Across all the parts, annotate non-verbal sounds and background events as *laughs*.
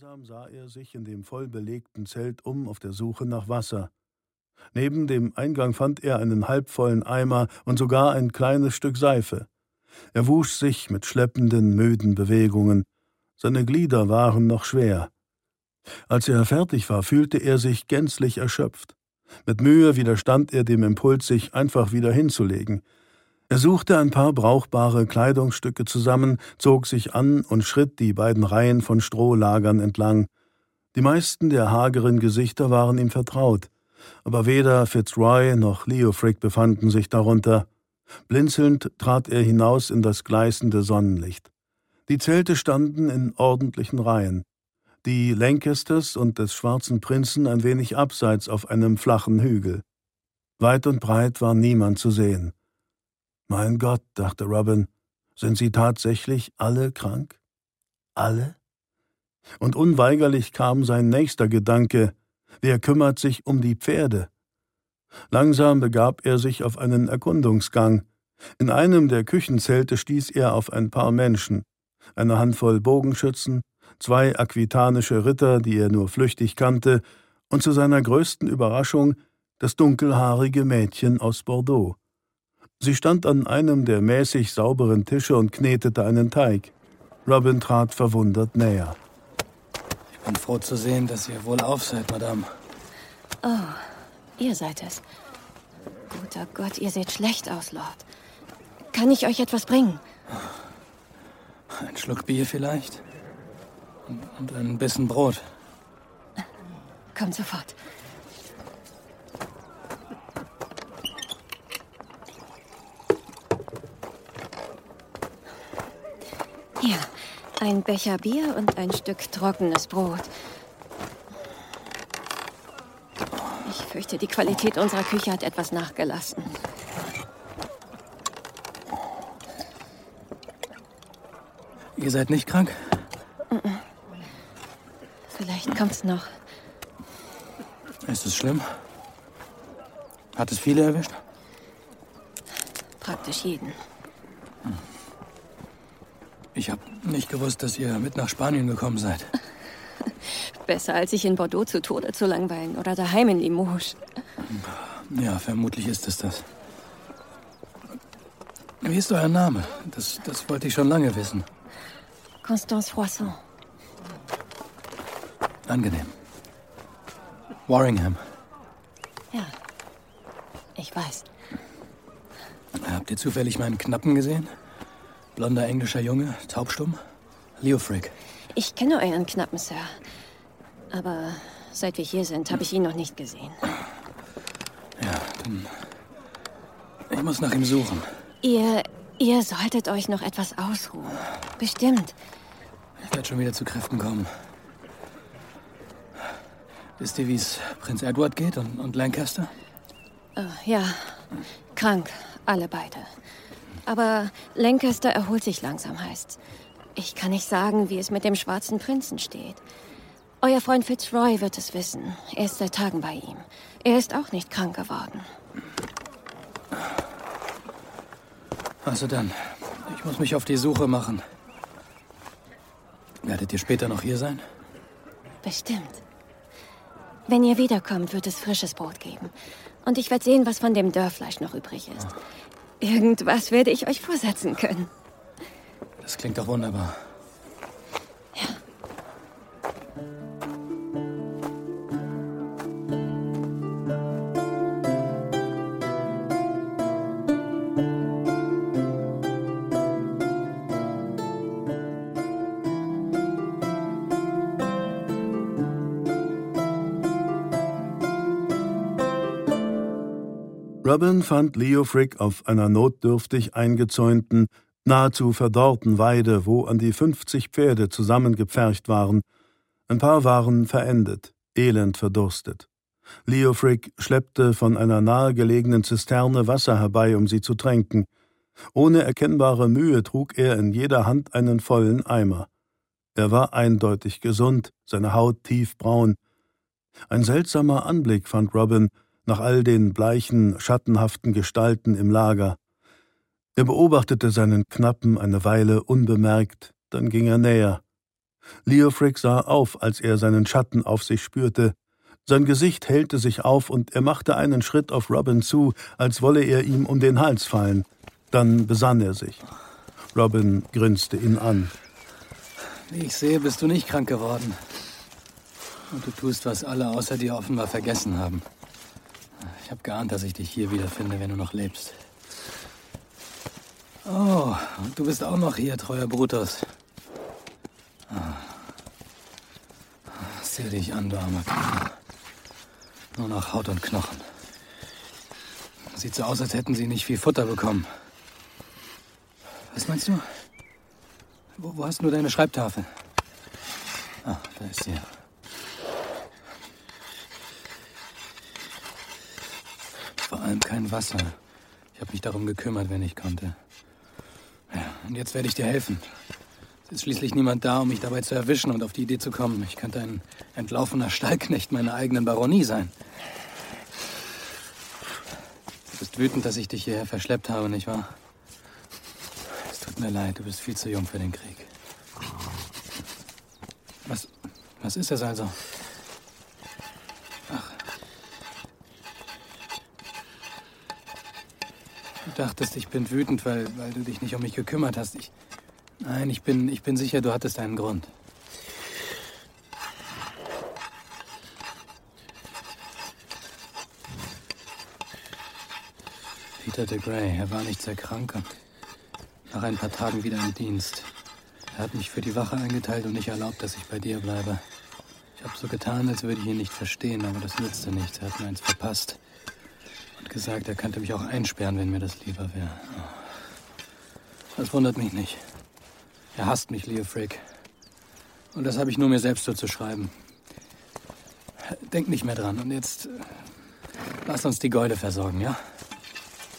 Langsam sah er sich in dem vollbelegten Zelt um auf der Suche nach Wasser. Neben dem Eingang fand er einen halbvollen Eimer und sogar ein kleines Stück Seife. Er wusch sich mit schleppenden, müden Bewegungen. Seine Glieder waren noch schwer. Als er fertig war, fühlte er sich gänzlich erschöpft. Mit Mühe widerstand er dem Impuls, sich einfach wieder hinzulegen. Er suchte ein paar brauchbare Kleidungsstücke zusammen, zog sich an und schritt die beiden Reihen von Strohlagern entlang. Die meisten der hageren Gesichter waren ihm vertraut, aber weder Fitzroy noch Leofric befanden sich darunter. Blinzelnd trat er hinaus in das gleißende Sonnenlicht. Die Zelte standen in ordentlichen Reihen. Die Lancasters und des schwarzen Prinzen ein wenig abseits auf einem flachen Hügel. Weit und breit war niemand zu sehen. Mein Gott, dachte Robin, sind sie tatsächlich alle krank? Alle? Und unweigerlich kam sein nächster Gedanke, wer kümmert sich um die Pferde? Langsam begab er sich auf einen Erkundungsgang. In einem der Küchenzelte stieß er auf ein paar Menschen, eine Handvoll Bogenschützen, zwei aquitanische Ritter, die er nur flüchtig kannte, und zu seiner größten Überraschung das dunkelhaarige Mädchen aus Bordeaux. Sie stand an einem der mäßig sauberen Tische und knetete einen Teig. Robin trat verwundert näher. Ich bin froh zu sehen, dass ihr wohl auf seid, Madame. Oh, ihr seid es. Guter Gott, ihr seht schlecht aus, Lord. Kann ich euch etwas bringen? Ein Schluck Bier vielleicht? Und ein Bissen Brot. Kommt sofort. Hier, ein Becher Bier und ein Stück trockenes Brot. Ich fürchte, die Qualität unserer Küche hat etwas nachgelassen. Ihr seid nicht krank? Vielleicht kommt's noch. Ist es schlimm? Hat es viele erwischt? Praktisch jeden. Ich habe nicht gewusst, dass ihr mit nach Spanien gekommen seid. *laughs* Besser als sich in Bordeaux zu Tode zu langweilen oder daheim in Limoges. Ja, vermutlich ist es das. Wie ist euer Name? Das, das wollte ich schon lange wissen. Constance Froisson. Angenehm. Warringham. Ja, ich weiß. Habt ihr zufällig meinen Knappen gesehen? Blonder englischer Junge, taubstumm. Leo Frick. Ich kenne euren Knappen, Sir. Aber seit wir hier sind, habe ich ihn noch nicht gesehen. Ja, dann. Ich muss nach ihm suchen. Ihr, ihr solltet euch noch etwas ausruhen. Bestimmt. Ich werde schon wieder zu Kräften kommen. Wisst ihr, wie es Prinz Edward geht und, und Lancaster? Oh, ja, krank, alle beide. Aber Lancaster erholt sich langsam, heißt's. Ich kann nicht sagen, wie es mit dem schwarzen Prinzen steht. Euer Freund Fitzroy wird es wissen. Er ist seit Tagen bei ihm. Er ist auch nicht krank geworden. Also dann, ich muss mich auf die Suche machen. Werdet ihr später noch hier sein? Bestimmt. Wenn ihr wiederkommt, wird es frisches Brot geben. Und ich werde sehen, was von dem Dörrfleisch noch übrig ist. Irgendwas werde ich euch vorsetzen können. Das klingt doch wunderbar. Robin fand Leo Frick auf einer notdürftig eingezäunten, nahezu verdorrten Weide, wo an die fünfzig Pferde zusammengepfercht waren. Ein paar waren verendet, elend verdurstet. Leo Frick schleppte von einer nahegelegenen Zisterne Wasser herbei, um sie zu tränken. Ohne erkennbare Mühe trug er in jeder Hand einen vollen Eimer. Er war eindeutig gesund, seine Haut tiefbraun. Ein seltsamer Anblick fand Robin, nach all den bleichen, schattenhaften Gestalten im Lager. Er beobachtete seinen Knappen eine Weile unbemerkt, dann ging er näher. Leofric sah auf, als er seinen Schatten auf sich spürte. Sein Gesicht hellte sich auf und er machte einen Schritt auf Robin zu, als wolle er ihm um den Hals fallen. Dann besann er sich. Robin grinste ihn an. Wie ich sehe, bist du nicht krank geworden. Und du tust, was alle außer dir offenbar vergessen haben. Ich habe geahnt, dass ich dich hier wiederfinde, wenn du noch lebst. Oh, und du bist auch noch hier, treuer Brutus. Ah. Sieh dich an, du armer Kerl. Nur noch Haut und Knochen. Sieht so aus, als hätten sie nicht viel Futter bekommen. Was meinst du? Wo, wo hast du deine Schreibtafel? Ah, da ist sie. Vor allem kein Wasser. Ich habe mich darum gekümmert, wenn ich konnte. Ja, und jetzt werde ich dir helfen. Es ist schließlich niemand da, um mich dabei zu erwischen und auf die Idee zu kommen. Ich könnte ein entlaufener Stallknecht meiner eigenen Baronie sein. Du bist wütend, dass ich dich hierher verschleppt habe, nicht wahr? Es tut mir leid, du bist viel zu jung für den Krieg. Was, was ist das also? Ach. Du dachtest, ich bin wütend, weil, weil du dich nicht um mich gekümmert hast. Ich, nein, ich bin, ich bin sicher, du hattest einen Grund. Peter de Grey, er war nicht sehr krank und nach ein paar Tagen wieder im Dienst. Er hat mich für die Wache eingeteilt und nicht erlaubt, dass ich bei dir bleibe. Ich habe so getan, als würde ich ihn nicht verstehen, aber das nützte nichts. Er hat mir eins verpasst und gesagt, er könnte mich auch einsperren, wenn mir das lieber wäre. Das wundert mich nicht. Er hasst mich, Leo Frick. Und das habe ich nur mir selbst so zu schreiben. Denk nicht mehr dran. Und jetzt äh, lass uns die Gäule versorgen, ja?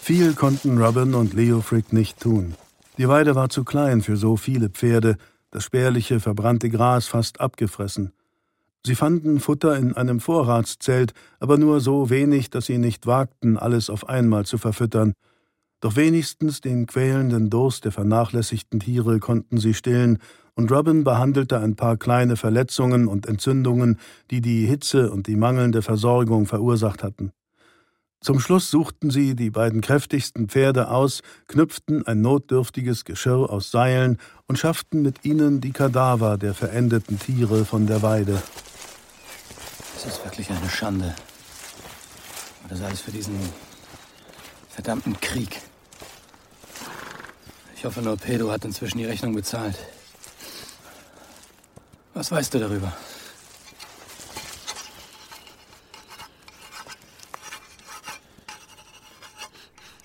Viel konnten Robin und Leo Frick nicht tun. Die Weide war zu klein für so viele Pferde, das spärliche, verbrannte Gras fast abgefressen. Sie fanden Futter in einem Vorratszelt, aber nur so wenig, dass sie nicht wagten, alles auf einmal zu verfüttern. Doch wenigstens den quälenden Durst der vernachlässigten Tiere konnten sie stillen, und Robin behandelte ein paar kleine Verletzungen und Entzündungen, die die Hitze und die mangelnde Versorgung verursacht hatten. Zum Schluss suchten sie die beiden kräftigsten Pferde aus, knüpften ein notdürftiges Geschirr aus Seilen und schafften mit ihnen die Kadaver der verendeten Tiere von der Weide. Es ist wirklich eine Schande. Und das alles für diesen verdammten Krieg. Ich hoffe nur, Pedro hat inzwischen die Rechnung bezahlt. Was weißt du darüber?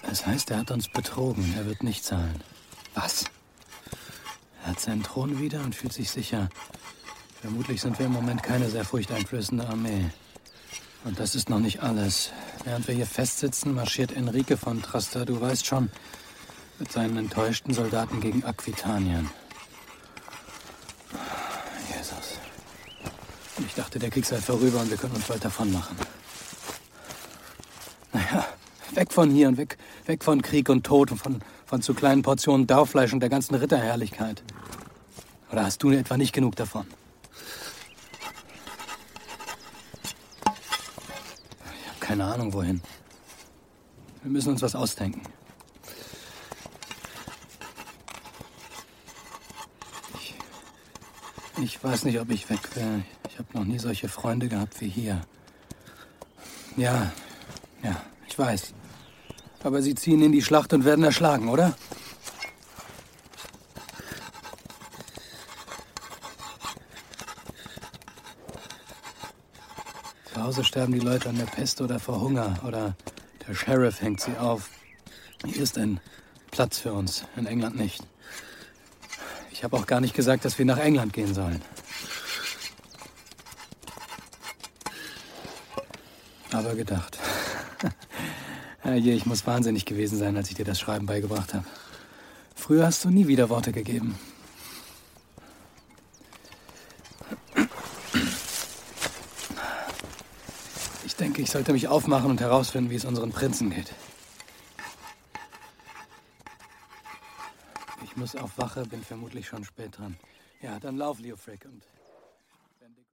Das heißt, er hat uns betrogen. Er wird nicht zahlen. Was? Er hat seinen Thron wieder und fühlt sich sicher. Vermutlich sind wir im Moment keine sehr furchteinflößende Armee. Und das ist noch nicht alles. Während wir hier festsitzen, marschiert Enrique von Trasta, du weißt schon, mit seinen enttäuschten Soldaten gegen Aquitanien. Jesus. Ich dachte, der Krieg sei vorüber und wir können uns bald davon machen. Naja, weg von hier und weg, weg von Krieg und Tod und von, von zu kleinen Portionen Daufleisch und der ganzen Ritterherrlichkeit. Oder hast du etwa nicht genug davon? Ich habe keine Ahnung, wohin. Wir müssen uns was ausdenken. Ich, ich weiß nicht, ob ich weg will. Ich habe noch nie solche Freunde gehabt wie hier. Ja, ja, ich weiß. Aber sie ziehen in die Schlacht und werden erschlagen, oder? Hause sterben die Leute an der Pest oder vor Hunger oder der Sheriff hängt sie auf. Hier ist ein Platz für uns, in England nicht. Ich habe auch gar nicht gesagt, dass wir nach England gehen sollen. Aber gedacht. *laughs* Herrje, ich muss wahnsinnig gewesen sein, als ich dir das Schreiben beigebracht habe. Früher hast du nie wieder Worte gegeben. Denke, ich sollte mich aufmachen und herausfinden, wie es unseren Prinzen geht. Ich muss auf Wache, bin vermutlich schon spät dran. Ja, dann lauf, Leo Frick, und